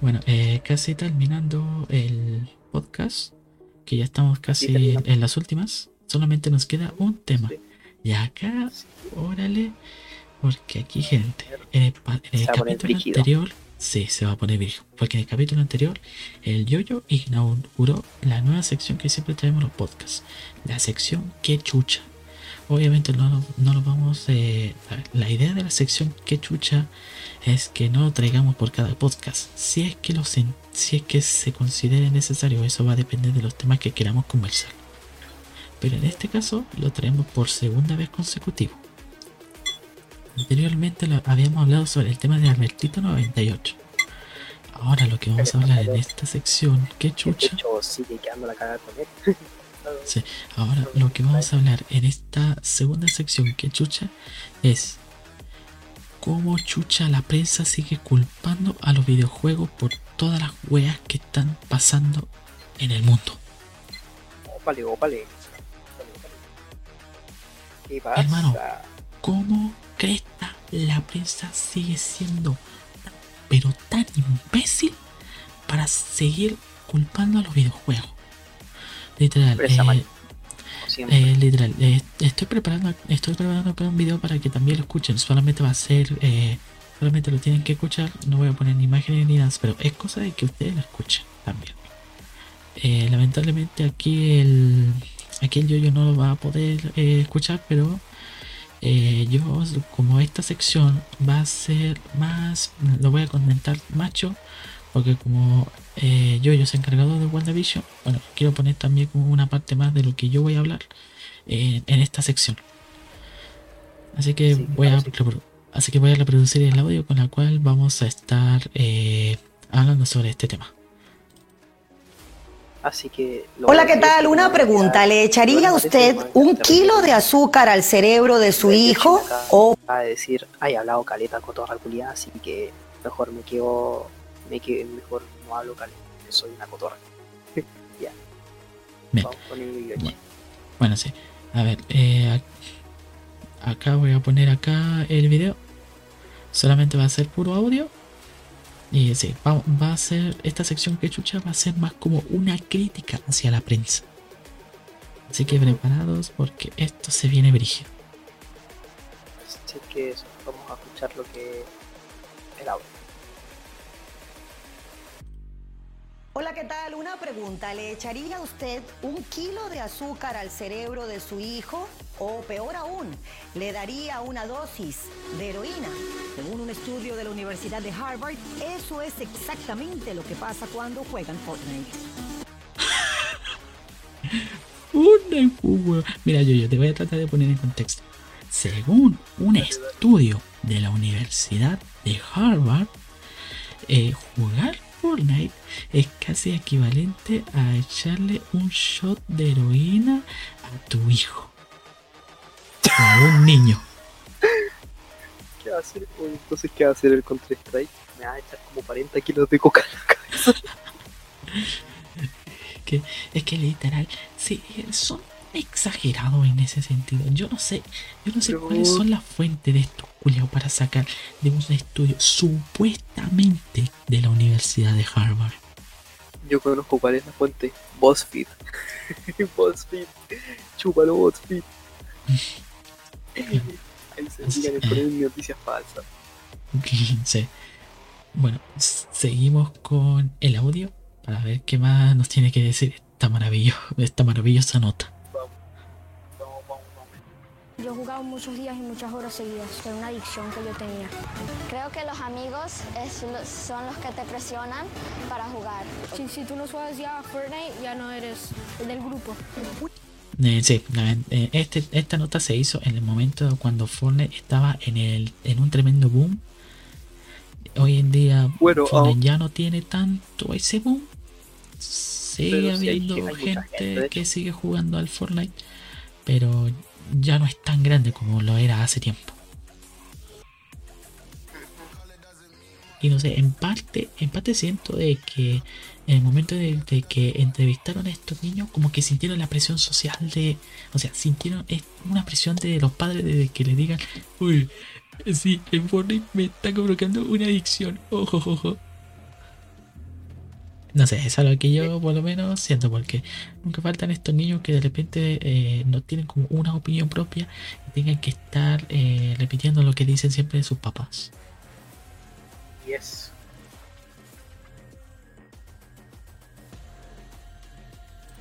Bueno, eh, casi terminando el podcast, que ya estamos casi en las últimas, solamente nos queda un tema. Y acá, órale, porque aquí, gente, en el, capítulo anterior, sí, se va a poner viejo. Porque en el capítulo anterior, el Yoyo inauguró la nueva sección que siempre traemos los podcasts: la sección Que Chucha. Obviamente no, no lo vamos. Eh, la idea de la sección Que Chucha es que no lo traigamos por cada podcast. Si es que, lo, si es que se considere necesario, eso va a depender de los temas que queramos conversar. Pero en este caso lo traemos por segunda vez consecutivo. Anteriormente habíamos hablado sobre el tema de Albertito 98. Ahora lo que vamos a hablar en esta sección, qué chucha. Sí, ahora lo que vamos a hablar en esta segunda sección, que chucha, es cómo chucha la prensa sigue culpando a los videojuegos por todas las weas que están pasando en el mundo. Ópale, ópale. Hermano, ¿cómo cresta la prensa sigue siendo pero tan imbécil para seguir culpando a los videojuegos? Literal, eh, eh, literal, eh, estoy preparando estoy preparando un video para que también lo escuchen. Solamente va a ser, solamente lo tienen que escuchar. No voy a poner ni imágenes ni nada, pero es cosa de que ustedes lo escuchen también. lamentablemente aquí el aquí el yo no lo va a poder escuchar, pero yo como esta sección va a ser más, lo voy a comentar macho porque como eh, yo, yo soy encargado de WandaVision, bueno, quiero poner también como una parte más de lo que yo voy a hablar eh, en esta sección. Así que voy a así que voy a reproducir el audio con el cual vamos a estar eh, hablando sobre este tema. Así que. Hola, ¿qué tal? Una pregunta. ¿Le echaría usted un kilo de azúcar al cerebro de su hijo? O. A decir, ay, hablado caleta con toda la así que mejor me quedo me que mejor no hablo caliente, soy una cotorra. ya. Vamos con el Bueno, sí. A ver, eh, acá voy a poner acá el video. Solamente va a ser puro audio. Y sí, va, va, a ser, esta sección que chucha va a ser más como una crítica hacia la prensa. Así que preparados porque esto se viene brígido. Así que eso, vamos a escuchar lo que el audio. Hola, ¿qué tal? Una pregunta. ¿Le echaría usted un kilo de azúcar al cerebro de su hijo? O peor aún, ¿le daría una dosis de heroína? Según un estudio de la Universidad de Harvard, eso es exactamente lo que pasa cuando juegan Fortnite. Mira, yo, yo te voy a tratar de poner en contexto. Según un estudio de la Universidad de Harvard, eh, jugar Fortnite es casi equivalente a echarle un shot de heroína a tu hijo. A un niño. ¿Qué va a hacer? Entonces, ¿qué va a hacer el Counter Strike? Me va a echar como 40 kilos de coca en la cabeza. que, es que literal, sí, son exagerados en ese sentido. Yo no sé, yo no sé cuáles son las fuentes de estos culiados para sacar de un estudio supuestamente de la Universidad de Harvard. Yo conozco cuál es la fuente. BuzzFeed. BuzzFeed. Chúpalo, BuzzFeed. Ahí se noticias falsas. sí. Bueno, seguimos con el audio para ver qué más nos tiene que decir esta, maravillosa, esta maravillosa nota. Yo he jugado muchos días y muchas horas seguidas, era una adicción que yo tenía. Creo que los amigos son los que te presionan para jugar. Si, tú no juegas ya Fortnite, ya no eres del grupo. Eh, sí, eh, este, esta nota se hizo en el momento cuando Fortnite estaba en, el, en un tremendo boom. Hoy en día Fortnite ya no tiene tanto ese boom. Sigue habiendo gente que sigue jugando al Fortnite, pero ya no es tan grande como lo era hace tiempo. Y no sé, en parte, en parte siento de que en el momento de, que entrevistaron a estos niños, como que sintieron la presión social de. O sea, sintieron una presión de los padres de que le digan, uy, sí, en Fortnite me está provocando una adicción, ojo, ojo. No sé, es algo que yo por lo menos siento, porque nunca faltan estos niños que de repente eh, no tienen como una opinión propia y tengan que estar eh, repitiendo lo que dicen siempre sus papás. Yes.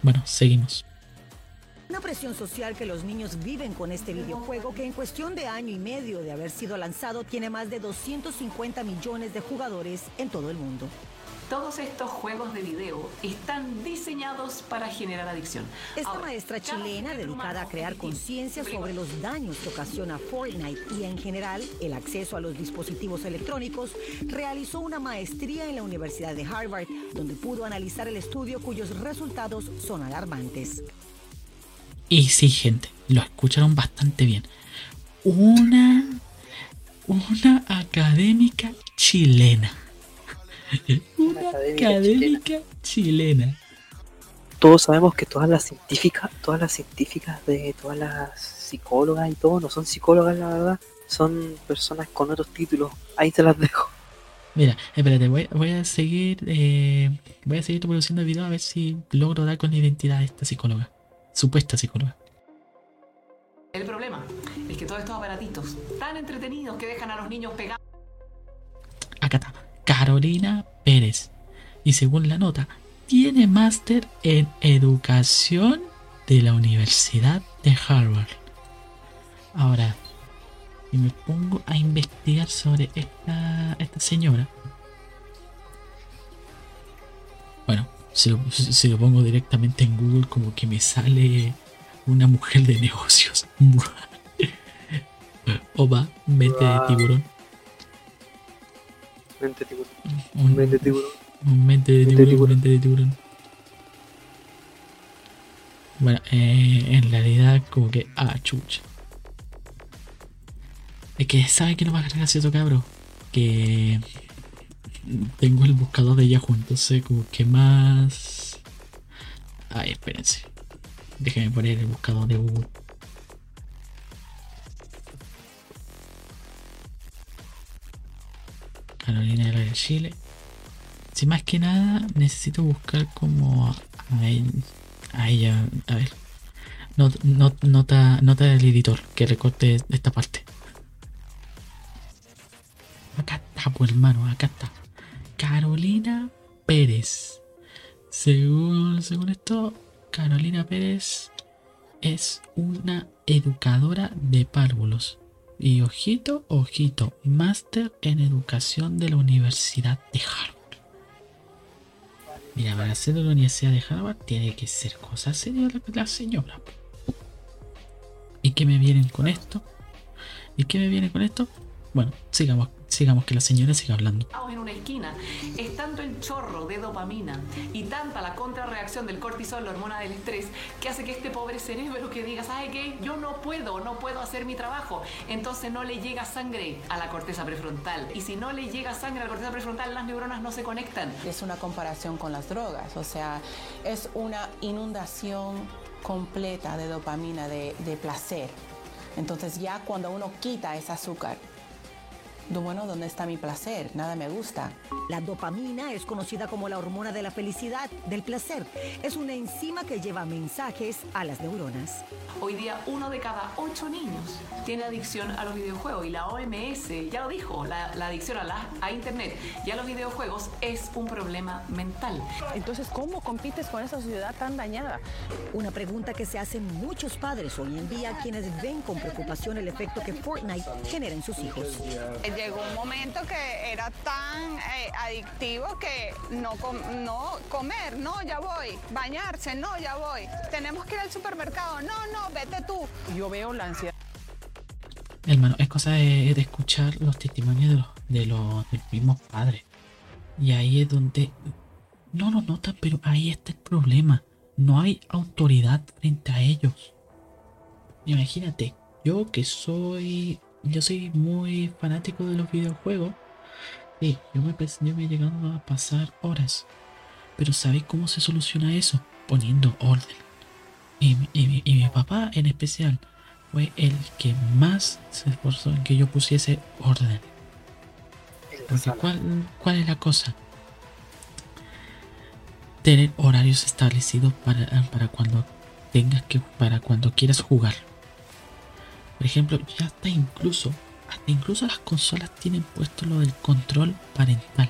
Bueno, seguimos. Una presión social que los niños viven con este videojuego que en cuestión de año y medio de haber sido lanzado tiene más de 250 millones de jugadores en todo el mundo. Todos estos juegos de video están diseñados para generar adicción. Esta Ahora, maestra chilena dedicada a crear conciencia sobre los daños que ocasiona Fortnite y en general el acceso a los dispositivos electrónicos, realizó una maestría en la Universidad de Harvard, donde pudo analizar el estudio cuyos resultados son alarmantes. Y sí, gente, lo escucharon bastante bien. Una. Una académica chilena. Una académica académica chilena. Todos sabemos que todas las científicas, todas las científicas de todas las psicólogas y todo, no son psicólogas la verdad, son personas con otros títulos. Ahí te las dejo. Mira, espérate, voy, voy a seguir. eh, voy a seguir produciendo el video a ver si logro dar con la identidad de esta psicóloga. Supuesta psicóloga. El problema es que todos estos aparatitos tan entretenidos que dejan a los niños pegados Acá está. Carolina Pérez. Y según la nota, tiene máster en educación de la Universidad de Harvard. Ahora, si me pongo a investigar sobre esta, esta señora. Bueno, si lo, si- si lo pongo directamente en Google, como que me sale una mujer de negocios. Opa, mente de tiburón. Mente tiburón. Un- Mente tiburón. Un mente de Mente de tiburón, mente de tiburón. Bueno, eh, en realidad como que... Ah, chucha. Es que sabe que no va a gracioso, cabro. Que tengo el buscador de Yahoo, entonces como que más... Ay, espérense. Déjenme poner el buscador de Google. Chile. Si más que nada necesito buscar como a, él- a ella. A ver. Not- not- nota, nota del editor que recorte esta parte. Acá está, pues hermano, acá está. Carolina Pérez. Según, según esto, Carolina Pérez es una educadora de párvulos. Y ojito, ojito, máster en educación de la Universidad de Harvard. Mira, para ser de la Universidad de Harvard tiene que ser cosa seria la, la señora. ¿Y qué me vienen con esto? ¿Y qué me viene con esto? Bueno, sigamos, sigamos que la señora siga hablando. en una esquina, es tanto el chorro de dopamina y tanta la contrarreacción del cortisol, la hormona del estrés, que hace que este pobre cerebro que diga, ¿sabe qué? Yo no puedo, no puedo hacer mi trabajo. Entonces no le llega sangre a la corteza prefrontal. Y si no le llega sangre a la corteza prefrontal, las neuronas no se conectan. Es una comparación con las drogas, o sea, es una inundación completa de dopamina, de, de placer. Entonces ya cuando uno quita ese azúcar, bueno, ¿dónde está mi placer? Nada me gusta. La dopamina es conocida como la hormona de la felicidad, del placer. Es una enzima que lleva mensajes a las neuronas. Hoy día uno de cada ocho niños tiene adicción a los videojuegos y la OMS ya lo dijo, la, la adicción a, la, a Internet y a los videojuegos es un problema mental. Entonces, ¿cómo compites con esa sociedad tan dañada? Una pregunta que se hacen muchos padres hoy en día quienes ven con preocupación el efecto que Fortnite genera en sus hijos. Llegó un momento que era tan eh, adictivo que no, com- no comer, no, ya voy, bañarse, no, ya voy, tenemos que ir al supermercado, no, no, vete tú. Yo veo la ansiedad. Hermano, es cosa de, de escuchar los testimonios de los, de los, de los mismos padres. Y ahí es donde no lo notan, pero ahí está el problema. No hay autoridad frente a ellos. Imagínate, yo que soy. Yo soy muy fanático de los videojuegos. Sí, yo me, pas- yo me he llegado a pasar horas. Pero ¿sabéis cómo se soluciona eso? Poniendo orden. Y, mi- y mi- y mi papá en especial fue el que más se esforzó en que yo pusiese orden. Porque. ¿cuál, cuál es la cosa? tener horarios establecidos para, para cuando tengas que para cuando quieras jugar. Por ejemplo, ya está incluso hasta incluso las consolas tienen puesto lo del control parental.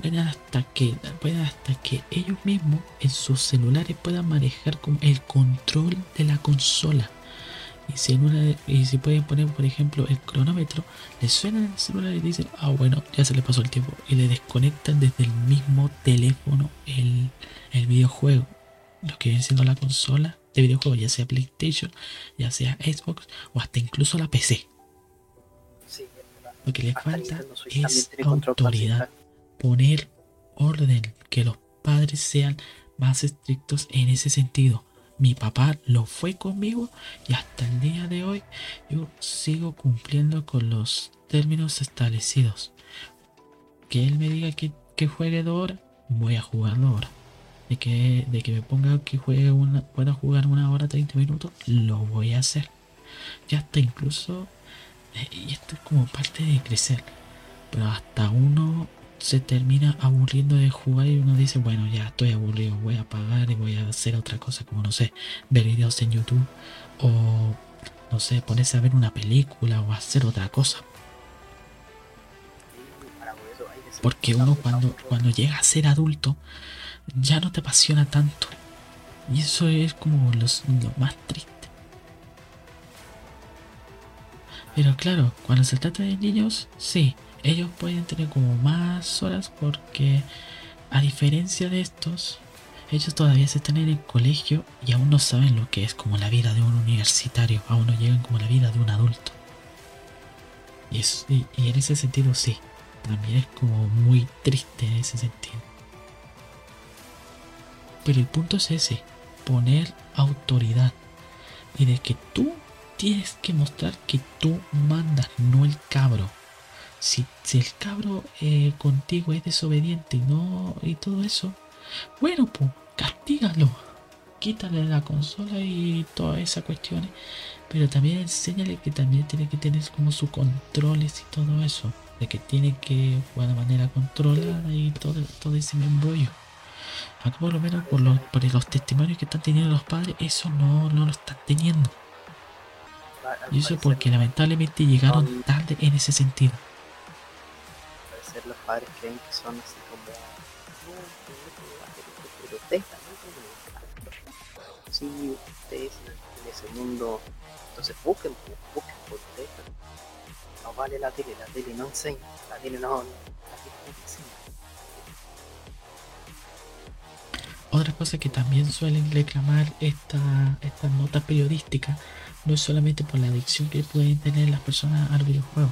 Pueden hasta que pueden hasta que ellos mismos en sus celulares puedan manejar el control de la consola. Y si, en una, y si pueden poner, por ejemplo, el cronómetro, le suena en el celular y dicen, ah, bueno, ya se le pasó el tiempo. Y le desconectan desde el mismo teléfono el, el videojuego. Lo que viene siendo la consola de videojuegos, ya sea PlayStation, ya sea Xbox o hasta incluso la PC. Lo que le falta es autoridad, poner orden, que los padres sean más estrictos en ese sentido. Mi papá lo fue conmigo y hasta el día de hoy yo sigo cumpliendo con los términos establecidos. Que él me diga que, que juegue dos horas, voy a jugar dos horas de que, de que me ponga que juegue una, pueda jugar una hora 30 minutos, lo voy a hacer. Ya está incluso, eh, y esto es como parte de crecer, pero hasta uno se termina aburriendo de jugar y uno dice, bueno, ya estoy aburrido, voy a pagar y voy a hacer otra cosa, como no sé, ver videos en YouTube o no sé, ponerse a ver una película o hacer otra cosa. Porque uno cuando, cuando llega a ser adulto, ya no te apasiona tanto. Y eso es como lo más triste. Pero claro, cuando se trata de niños, sí, ellos pueden tener como más horas porque a diferencia de estos, ellos todavía se están en el colegio y aún no saben lo que es como la vida de un universitario, aún no llegan como la vida de un adulto. Y, y en ese sentido sí, también es como muy triste en ese sentido. Pero el punto es ese, poner autoridad. Y de que tú tienes que mostrar que tú mandas, no el cabro. Si, el cabro eh, contigo es desobediente y no y todo eso, bueno, pues castígalo. Quítale la consola y todas esas cuestiones. Pero también enséñale que también tiene que tener como sus controles y todo eso. De que tiene que jugar de manera controlada y todo, todo ese embrollo. Acá por lo menos por los, por los testimonios que están teniendo los padres, eso no, no lo están teniendo. Y eso porque lamentablemente llegaron tarde en ese sentido. Parecer ¿no? Si ustedes en ese mundo, entonces busquen, busquen, protestan. No vale la tele, la tele no enseña, la tele no, la tele no enseña. Otra cosa que también suelen reclamar esta, estas notas periodísticas no es solamente por la adicción que pueden tener las personas al videojuego.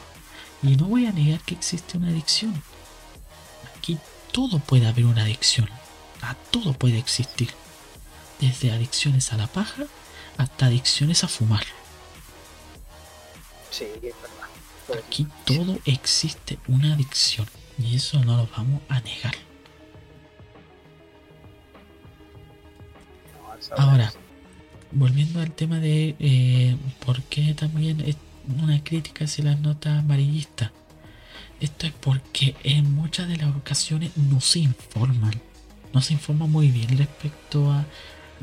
Y no voy a negar que existe una adicción. Aquí todo puede haber una adicción. A todo puede existir. Desde adicciones a la paja hasta adicciones a fumar. Sí, es verdad. Aquí todo existe una adicción. Y eso no lo vamos a negar. Ahora, volviendo al tema de eh, por qué también es una crítica hacia las notas amarillistas. Esto es porque en muchas de las ocasiones no se informan. No se informa muy bien respecto a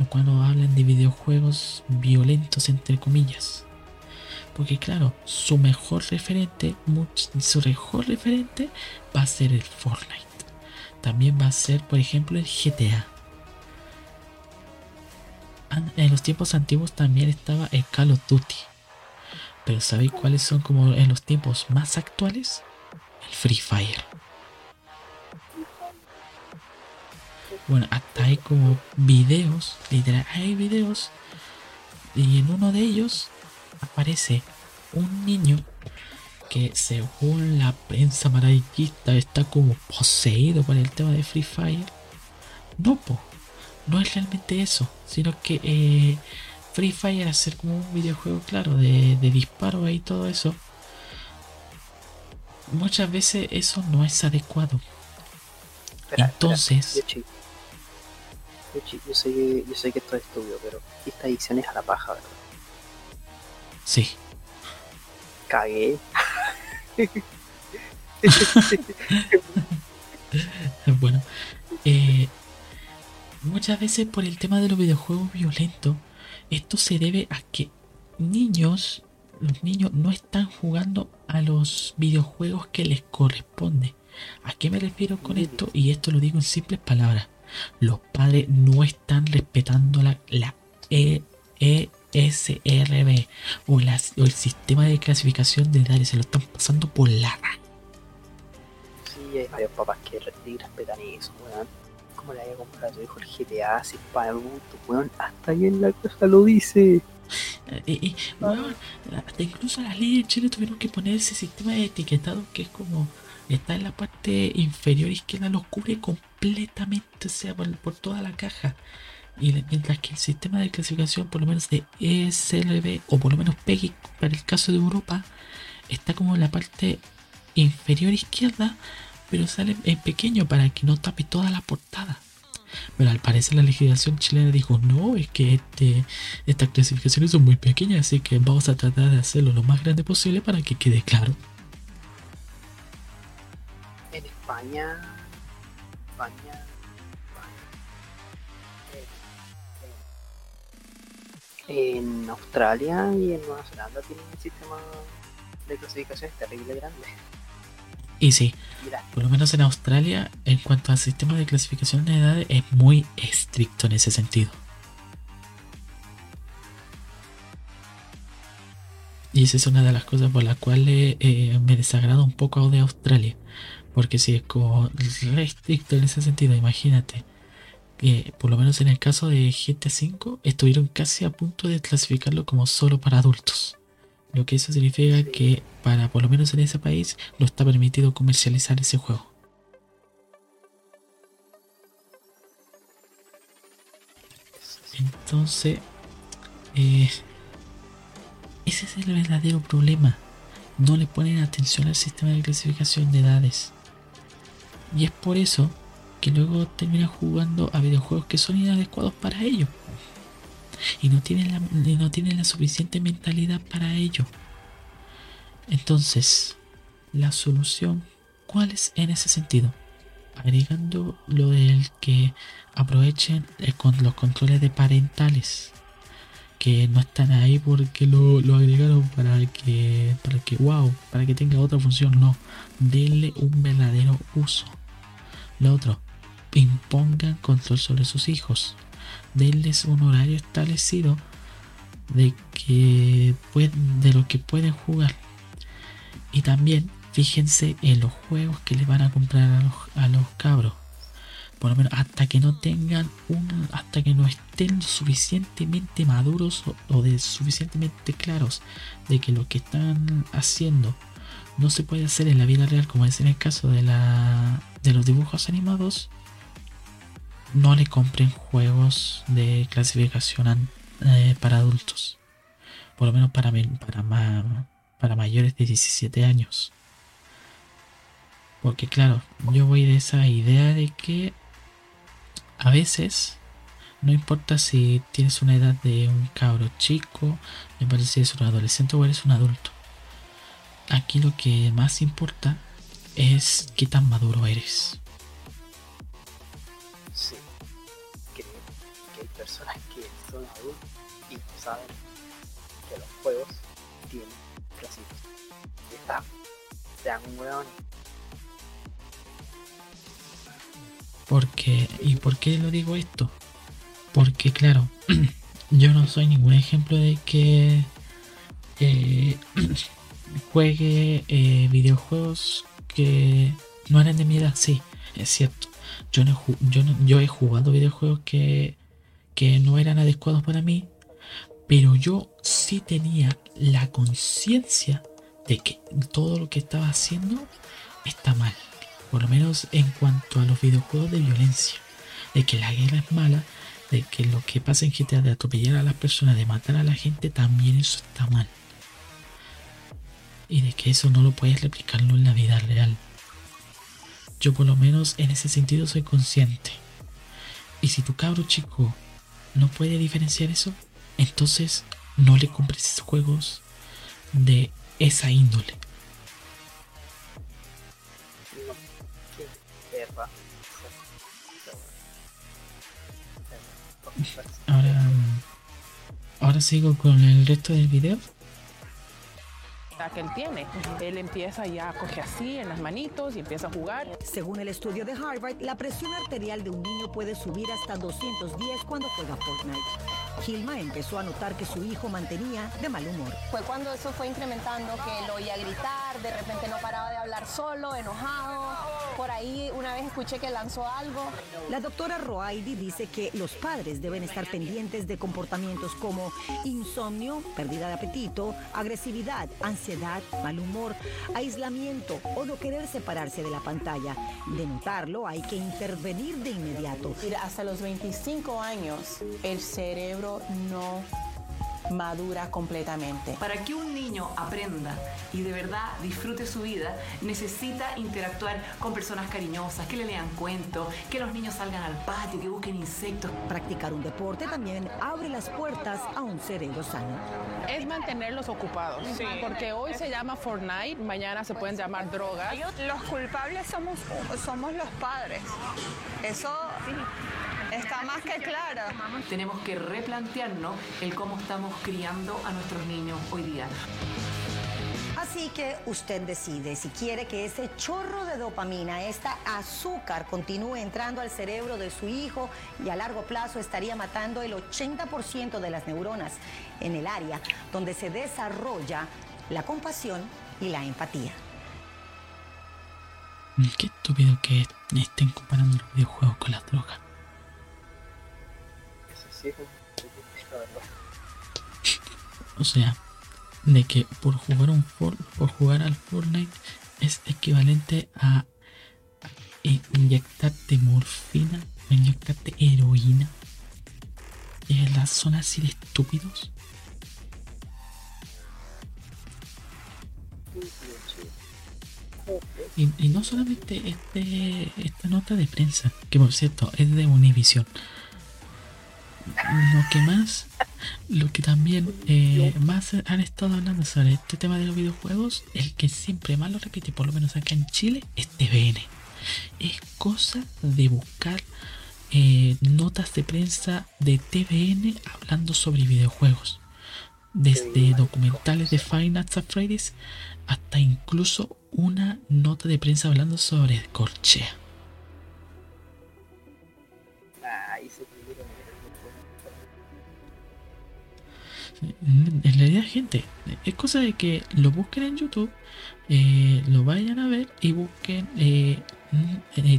cuando hablan de videojuegos violentos entre comillas. Porque claro, su mejor referente, su mejor referente va a ser el Fortnite. También va a ser, por ejemplo, el GTA en los tiempos antiguos también estaba el Call of Duty. Pero ¿sabéis cuáles son como en los tiempos más actuales? El Free Fire. Bueno, hasta hay como videos, literal, hay videos. Y en uno de ellos aparece un niño que según la prensa amarillista está como poseído por el tema de Free Fire. No, po, no es realmente eso, sino que eh, Free Fire hacer como un videojuego, claro, de, de disparos y todo eso, muchas veces eso no es adecuado. Entonces... Yo, sé, yo sé que esto es estúpido, pero esta adicción es a la paja, ¿verdad? Sí. Cagué. bueno, eh, muchas veces por el tema de los videojuegos violentos, esto se debe a que niños, los niños no están jugando a los videojuegos que les corresponde. ¿A qué me refiero con esto? Y esto lo digo en simples palabras. Los padres no están respetando la, la ESRB o, las, o el sistema de clasificación de edades. Se lo están pasando por la Sí, hay varios papás que respetan eso. ¿Cómo le voy a comprar a tu hijo el GTA si para weón? Hasta ahí en la casa lo dice. Eh, hasta incluso las leyes de Chile tuvieron que poner ese sistema de etiquetado que es como está en la parte inferior izquierda, lo cubre completamente, o sea, por, toda la caja. Y mientras que el sistema de clasificación, por lo menos de ESLB o por lo menos PEGI para el caso de Europa, está como en la parte inferior izquierda, pero sale en pequeño para que no tape toda la portada. Pero al parecer la legislación chilena dijo, no, es que este, estas clasificaciones son muy pequeñas, así que vamos a tratar de hacerlo lo más grande posible para que quede claro. En España, España, en Australia y en Nueva Zelanda tienen un sistema de clasificación terrible grande. Y sí, por lo menos en Australia, en cuanto al sistema de clasificación de edades, es muy estricto en ese sentido. Y esa es una de las cosas por las cuales eh, me desagrada un poco de Australia. Porque si es como re estricto en ese sentido, imagínate. Que por lo menos en el caso de GTA V, estuvieron casi a punto de clasificarlo como solo para adultos. Lo que eso significa que para por lo menos en ese país no está permitido comercializar ese juego. Entonces, eh, ese es el verdadero problema. No le ponen atención al sistema de clasificación de edades. Y es por eso que luego terminan jugando a videojuegos que son inadecuados para ellos y no tienen la, no tienen la suficiente mentalidad para ello. Entonces, la solución, ¿cuál es en ese sentido? Agregando lo del que aprovechen con los controles de parentales que no están ahí porque lo, lo, agregaron para que para que wow para que tenga otra función no denle un verdadero uso lo otro impongan control sobre sus hijos denles un horario establecido de que de lo que pueden jugar. Y también fíjense en los juegos que les van a comprar a los, cabros. Por lo menos hasta que no tengan un hasta que no estén suficientemente maduros o, de suficientemente claros de que lo que están haciendo no se puede hacer en la vida real como es en el caso de la de los dibujos animados no le compren juegos de clasificación eh, para adultos. Por lo menos para, para, para mayores de 17 años. Porque claro, yo voy de esa idea de que a veces no importa si tienes una edad de un cabro chico, me parece si eres un adolescente o eres un adulto. Aquí lo que más importa es qué tan maduro eres. Que los juegos tienen Y está, sean un weón. Porque, ¿y por qué lo digo esto? Porque claro, yo no soy ningún ejemplo de que eh, juegue eh, videojuegos que no eran de mi edad. Sí, es cierto. Yo, no, yo, no, yo he jugado videojuegos que, que no eran adecuados para mí pero yo sí tenía la conciencia de que todo lo que estaba haciendo está mal. Por lo menos en cuanto a los videojuegos de violencia. De que la guerra es mala. De que lo que pasa en GTA de atropellar a las personas, de matar a la gente, también eso está mal. Y de que eso no lo puedes replicarlo en la vida real. Yo por lo menos en ese sentido soy consciente. Y si tu cabro chico no puede diferenciar eso, entonces no le compres juegos de esa índole. Ahora, ahora sigo con el resto del video. Que él tiene. Él empieza ya a coger así en las manitos y empieza a jugar. Según el estudio de Harvard, la presión arterial de un niño puede subir hasta 210 cuando juega Fortnite. Gilma empezó a notar que su hijo mantenía de mal humor. Fue cuando eso fue incrementando, que lo oía gritar, de repente no paraba de hablar solo, enojado. Por ahí una vez escuché que lanzó algo. La doctora Roaidi dice que los padres deben estar pendientes de comportamientos como insomnio, pérdida de apetito, agresividad, ansiedad, mal humor, aislamiento o no querer separarse de la pantalla. De notarlo, hay que intervenir de inmediato. Mira, hasta los 25 años, el cerebro no madura completamente. Para que un niño aprenda y de verdad disfrute su vida, necesita interactuar con personas cariñosas, que le lean cuentos, que los niños salgan al patio, que busquen insectos. Practicar un deporte también abre las puertas a un cerebro sano. Es mantenerlos ocupados, porque hoy se llama Fortnite, mañana se pueden llamar drogas. Los culpables somos, somos los padres. Eso está más que claro. Tenemos que replantearnos el cómo estamos criando a nuestros niños hoy día. Así que usted decide si quiere que ese chorro de dopamina, esta azúcar, continúe entrando al cerebro de su hijo y a largo plazo estaría matando el 80% de las neuronas en el área donde se desarrolla la compasión y la empatía. Qué estúpido que estén comparando los videojuegos con las drogas. O sea, de que por jugar un por jugar al Fortnite es equivalente a inyectarte morfina o inyectarte heroína. Y en las zonas así de estúpidos. Y, y, no solamente este, esta nota de prensa, que por cierto es de Univision. Lo que más, lo que también eh, más han estado hablando sobre este tema de los videojuegos, el que siempre más lo repite, por lo menos acá en Chile, es TVN. Es cosa de buscar eh, notas de prensa de TVN hablando sobre videojuegos. Desde documentales de Final Fantasy hasta incluso una nota de prensa hablando sobre Corchea. En realidad, gente, es cosa de que lo busquen en YouTube, eh, lo vayan a ver y busquen eh,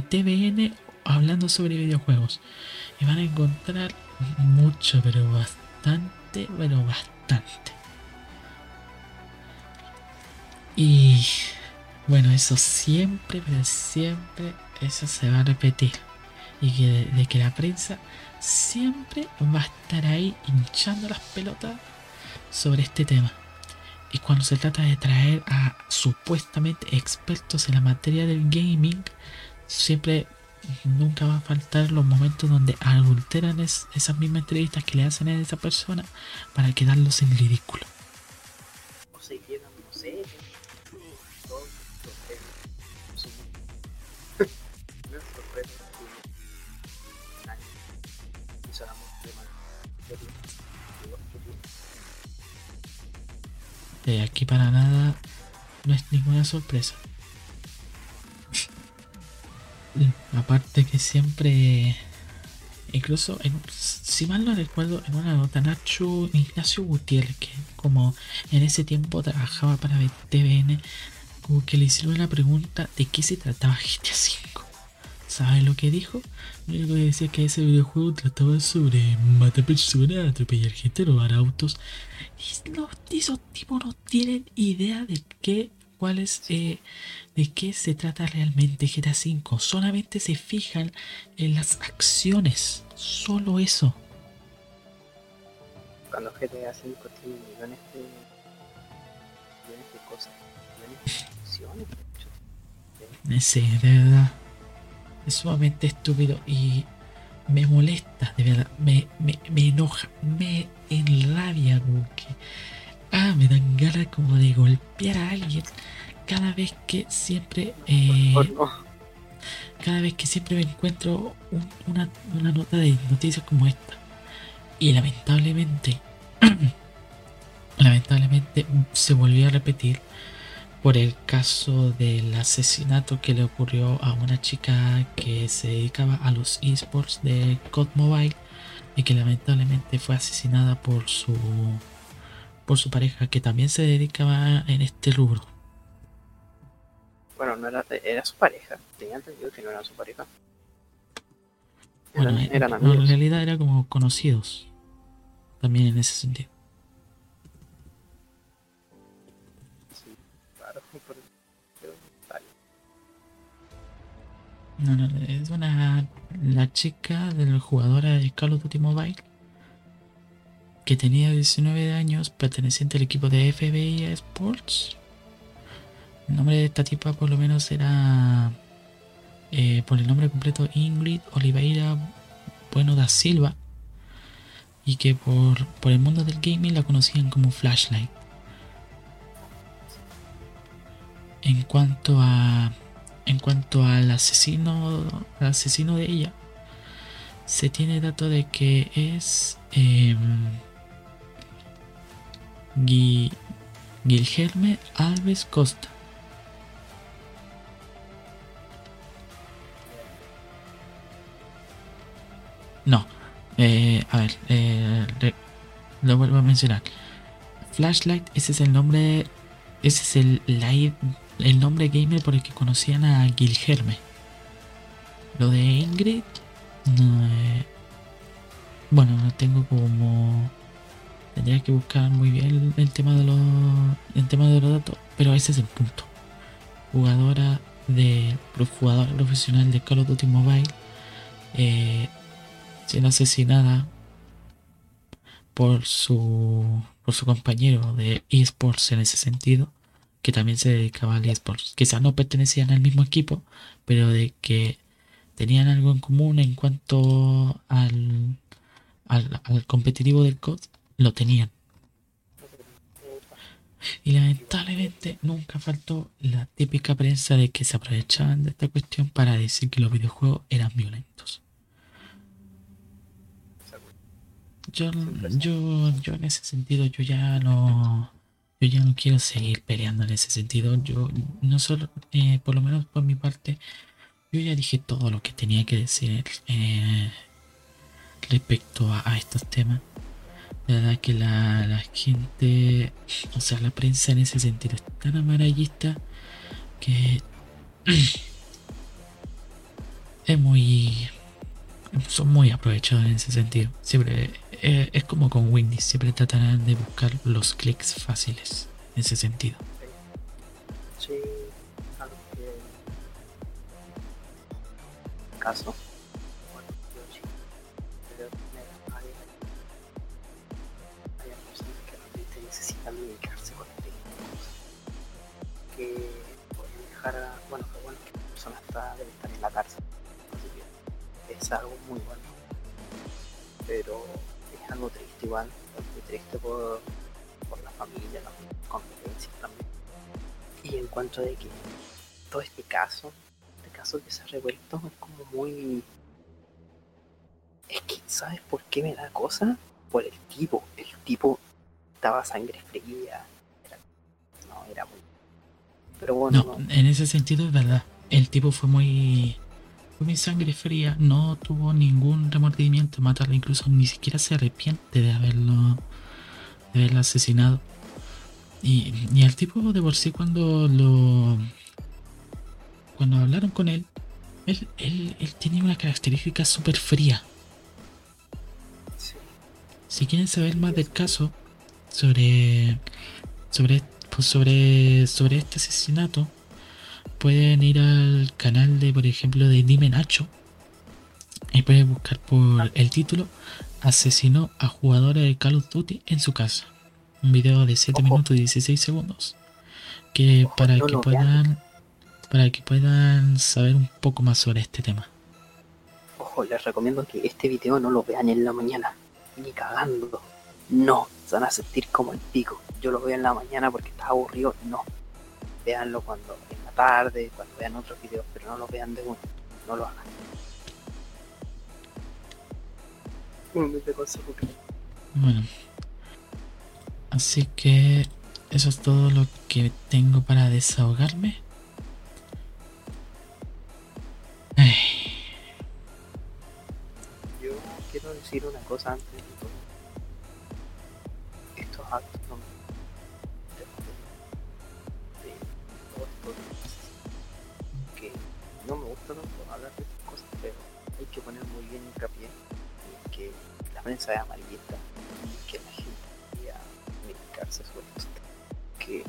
TVN hablando sobre videojuegos. Y van a encontrar mucho, pero bastante, bueno, bastante. Y bueno, eso siempre, pero siempre, eso se va a repetir. Y que de que la prensa siempre va a estar ahí hinchando las pelotas sobre este tema. Y cuando se trata de traer a supuestamente expertos en la materia del gaming, siempre nunca va a faltar los momentos donde adulteran esas mismas entrevistas que le hacen a esa persona para quedarlos en ridículo. Aquí para nada no es ninguna sorpresa. Aparte que siempre, incluso, si mal no recuerdo, en una nota Nacho Ignacio Gutiérrez, que como en ese tiempo trabajaba para TVN, como que le hicieron una pregunta de qué se trataba GTA V. ¿Sabes lo que dijo? Que decía que ese videojuego trataba sobre matar personas, atropellar gente, robar autos. Y los, esos tipos no tienen idea de qué, cuál es, eh, de qué se trata realmente GTA V. Solamente se fijan en las acciones. Solo eso. Cuando GTA V tiene millones de, millones de cosas, millones de acciones. Sí, de verdad es sumamente estúpido y me molesta, de verdad, me, me, enoja, me enrabia como que ah, me dan ganas como de golpear a alguien cada vez que siempre eh, cada vez que siempre me encuentro una, una nota de noticias como esta. Y lamentablemente, lamentablemente se volvió a repetir por el caso del asesinato que le ocurrió a una chica que se dedicaba a los esports de COD Mobile y que lamentablemente fue asesinada por su por su pareja que también se dedicaba en este rubro. Bueno, no era, era su pareja. Tenía entendido que no era su pareja. Bueno, eran, en, en realidad era como conocidos. También en ese sentido. No, no, es una. La chica del jugador de Call of Duty Mobile que tenía 19 años, perteneciente al equipo de FBI Sports. El nombre de esta tipa, por lo menos, era. Eh, por el nombre completo Ingrid Oliveira Bueno da Silva y que por, por el mundo del gaming la conocían como Flashlight. En cuanto a en cuanto al asesino asesino de ella, se tiene dato de que es eh, Guilherme Alves Costa. No, eh, a ver, eh, lo vuelvo a mencionar. Flashlight, ese es el nombre, ese es el, el nombre gamer por el que conocían a Gilherme. Lo de Ingrid, eh, bueno, no tengo como tendría que buscar muy bien el, tema de los el tema de los datos, pero ese es el punto. Jugadora de jugadora profesional de Call of Duty Mobile eh, siendo asesinada por su, por su compañero de esports en ese sentido, que también se dedicaba al esports. Quizás no pertenecían al mismo equipo, pero de que tenían algo en común en cuanto al, al, al competitivo del COD, lo tenían. Y lamentablemente nunca faltó la típica prensa de que se aprovechaban de esta cuestión para decir que los videojuegos eran violentos. Yo, yo, yo en ese sentido, yo ya no, yo ya no quiero seguir peleando en ese sentido. Yo no solo, eh, por lo menos por mi parte, yo ya dije todo lo que tenía que decir eh, respecto a, estos temas. La verdad que la, la, gente, o sea, la prensa en ese sentido es tan amarillista que es muy son muy aprovechados en ese sentido. Siempre eh, es como con Windy, siempre tratarán de buscar los clics fáciles en ese sentido. Sí, algo que caso. Bueno, yo sí. Pero hay, hay personas que realmente necesitan dedicarse con este que pueden dejar a, bueno, que bueno que la persona está, debe estar en la cárcel es algo muy bueno. Pero igual, muy triste por, por la familia, la convivencia también. Y en cuanto de que todo este caso, este caso que se ha revuelto es como muy... Es que, ¿sabes por qué me da cosa? Por el tipo. El tipo estaba sangre fría. Era... no, era muy... Pero bueno. No, no, en ese sentido es verdad. El tipo fue muy mi sangre fría, no tuvo ningún remordimiento matarlo, incluso ni siquiera se arrepiente de haberlo, de haberlo asesinado. Y, y el tipo de por sí cuando lo... Cuando hablaron con él, él, él, él tenía una característica súper fría. Si quieren saber más del caso, sobre, sobre, pues sobre, sobre este asesinato, pueden ir al canal de, por ejemplo, de Dime Nacho. Y pueden buscar por el título Asesinó a jugadores de Call of Duty en su casa. Un video de 7 minutos y 16 segundos. Que Ojo, para no que puedan. Para que puedan saber un poco más sobre este tema. Ojo, les recomiendo que este video no lo vean en la mañana. Ni cagando. No, se van a sentir como el pico. Yo lo veo en la mañana porque está aburrido. No. Véanlo cuando tarde, cuando vean otros videos, pero no lo vean de uno. no lo hagan. Bueno. Así que eso es todo lo que tengo para desahogarme. Ay, yo quiero decir una cosa antes de todo. Estos actos no me la prensa es amarillista y que la gente debería medicarse sobre. Que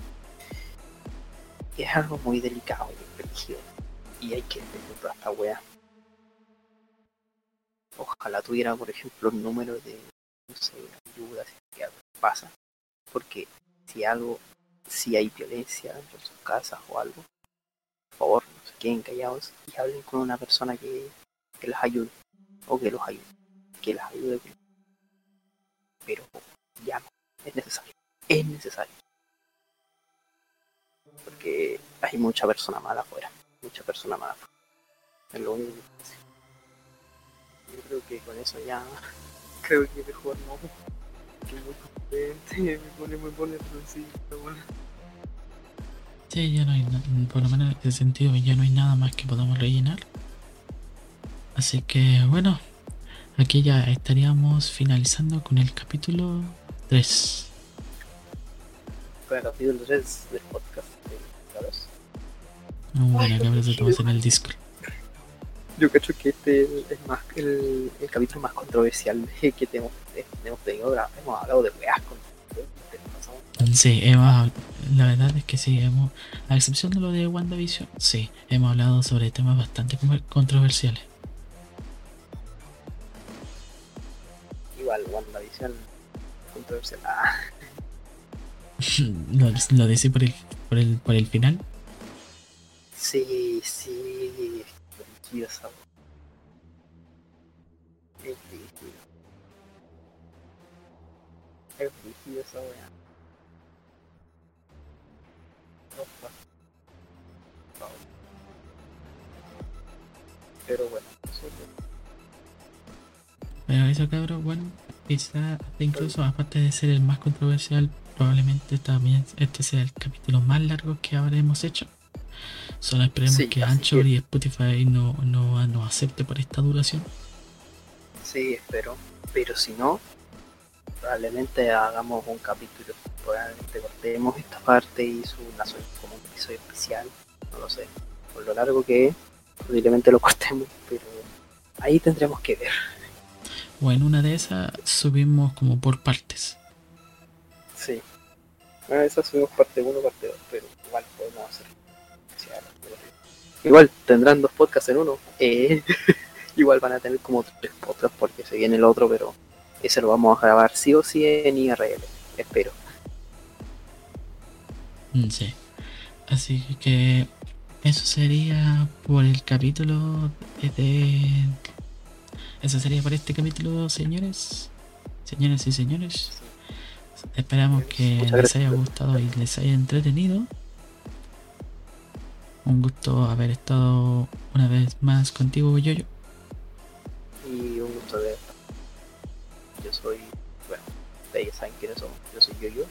es algo muy delicado y brígido y hay que entender toda esta wea. Ojalá tuviera, por ejemplo, el número de, no sé, ayudas que algo pasa. Porque si algo, si hay violencia de sus casas o algo, por favor, no se queden callados y hablen con una persona que, que los ayude o que los ayude, que las ayude. Pero ya no, es necesario, es necesario. Porque hay mucha persona mala afuera, mucha persona mala afuera. Es lo único que decir. Yo creo que con eso ya creo que mejor no. Me pone, me pone pero bueno. sí, ya no hay, na- por lo menos en ese sentido, ya no hay nada más que podamos rellenar. Así que bueno, aquí ya estaríamos finalizando con el capítulo 3. Fue el capítulo 3 del podcast de Carlos. Bueno, cabros, estamos en el Discord. Yo cacho que este es más el, el capítulo más controversial que hemos, hemos tenido. Hemos hablado de weas con Sí, hemos, la verdad es que sí, hemos, a excepción de lo de WandaVision, sí, hemos hablado sobre temas bastante controversiales. Igual WandaVision controversial. Ah, lo, lo por el, por el, por el final. sí, sí, esa wea. Es brígido. Es esa wea. Opa. Pero bueno, eso es Pero eso, cabrón, bueno, quizá hasta incluso aparte de ser el más controversial, probablemente también este sea el capítulo más largo que habremos hecho. Solo esperemos Sí, que Anchor que- y Spotify no, no nos acepte por esta duración. Sí, espero. Pero si no, probablemente hagamos un capítulo. Probablemente cortemos esta parte y subamos como un episodio especial. No lo sé. Por lo largo que es, posiblemente lo cortemos, pero ahí tendremos que ver. O en una de esas subimos como por partes. Sí. A veces subimos parte 1, parte 2, pero igual podemos hacer. Igual tendrán dos podcasts en uno. Eh, igual van a tener como tres podcasts porque se viene el otro, pero ese lo vamos a grabar sí o sí en IRL. Espero. Mm, Sí. Así que eso sería por el capítulo de... Eso sería por este capítulo, señores. Señores y señores. Esperamos que les haya gustado y les haya entretenido. Un gusto haber estado una vez más contigo, Yoyo. y un gusto de yo soy bueno ustedes ya saben quiénes somos yo soy yo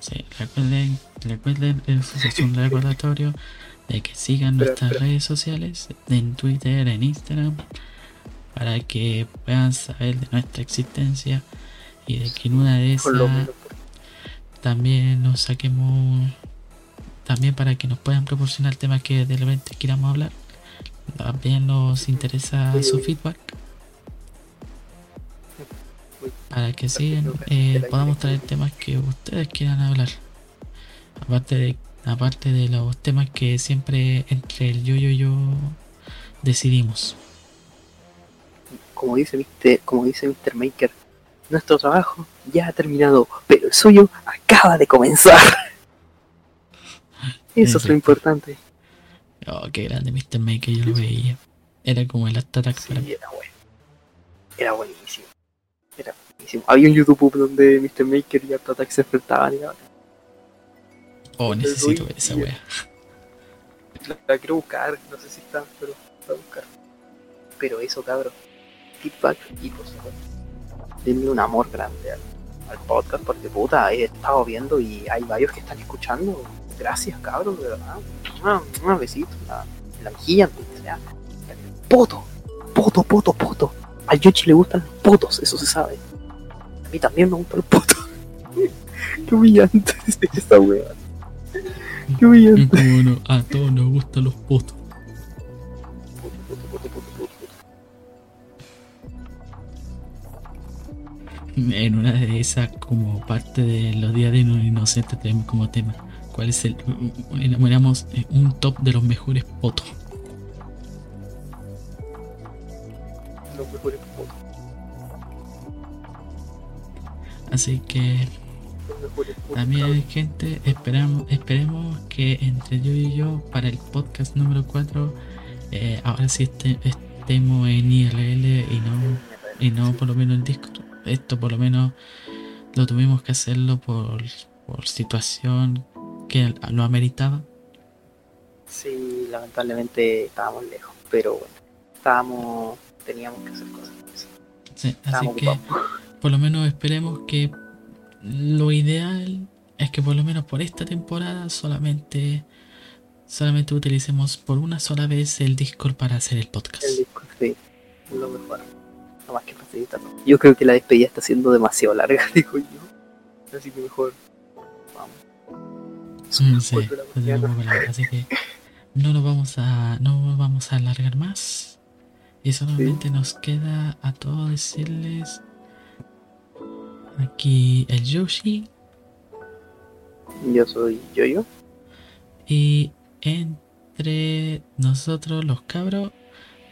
Sí, recuerden, recuerden, eso es un recordatorio de que sigan nuestras redes sociales, en Twitter, en Instagram, para que puedan saber de nuestra existencia y de que en una de esas también nos saquemos, también para que nos puedan proporcionar temas que de repente queramos hablar. También nos interesa su feedback para que sigan, eh, podamos traer temas que ustedes quieran hablar. Aparte de, aparte de los temas que siempre entre el yo y yo yo decidimos. como dice Mr. como dice Mr. Maker nuestro trabajo ya ha terminado pero el suyo acaba de comenzar eso es lo importante Oh, qué grande Mr. Maker, yo lo veía. Era como el Attack para sí era bueno era buenísimo era buenísimo había un YouTube donde Mr. Maker y Attack se enfrentaban y la- Oh, necesito ver esa wea. La, la quiero buscar, no sé si está, pero la buscar. Pero eso, cabrón. Feedback y favor. Denle un amor grande al, al podcast, porque puta, he estado viendo y hay varios que están escuchando. Gracias, cabrón, de verdad. Un besito en la, en la mejilla. Poto, poto, poto, poto. A Yoshi le gustan los potos, eso se sabe. A mí también me gustan los potos. Qué humillante es esta wea. Qué humillante. Como no, a todos nos gustan los potos. En una de esas, como parte de los días de los inocentes, tenemos como tema. ¿Cuál es el. Enumeramos eh, un top de los mejores potos. Los mejores potos. Así que. También, gente, esperamos, esperemos que entre yo y yo, para el podcast número 4, eh, ahora sí este- estemos en IRL y no, y no por lo menos en Discord. Esto por lo menos lo tuvimos que hacerlo por, por situación que lo ameritaba. Sí, lamentablemente estábamos lejos, pero bueno, estábamos, teníamos que hacer cosas. Sí, así Estábamos que ocupados. por lo menos esperemos que lo ideal es que por lo menos por esta temporada solamente solamente utilicemos por una sola vez el Discord para hacer el podcast. El disco, sí, lo mejor. No más que facilitarlo. Yo creo que la despedida está siendo demasiado larga, digo yo. Así que mejor, vamos. Son sí, cuatro de la largo, así que no nos vamos a no nos vamos a alargar más y solamente nos queda a todos decirles aquí el Yoshi Yo soy Yoyo. y entre nosotros los cabros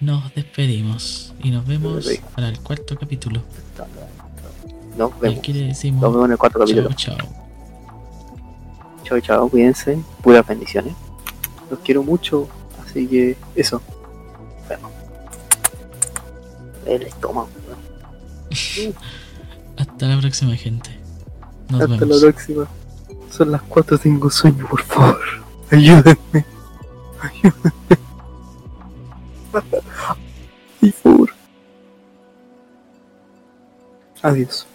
nos despedimos y nos vemos Sí. para el cuarto capítulo. Nos vemos. aquí le decimos Nos vemos en el cuarto capítulo. chao chao. Chao, chao, cuídense. Puras bendiciones. Los quiero mucho. Así que eso. Bueno. El estómago. Hasta la próxima gente. Nos Hasta vemos. la próxima. Son las 4, tengo sueño, por favor. Ayúdenme. Ayúdenme. Por favor. Adiós.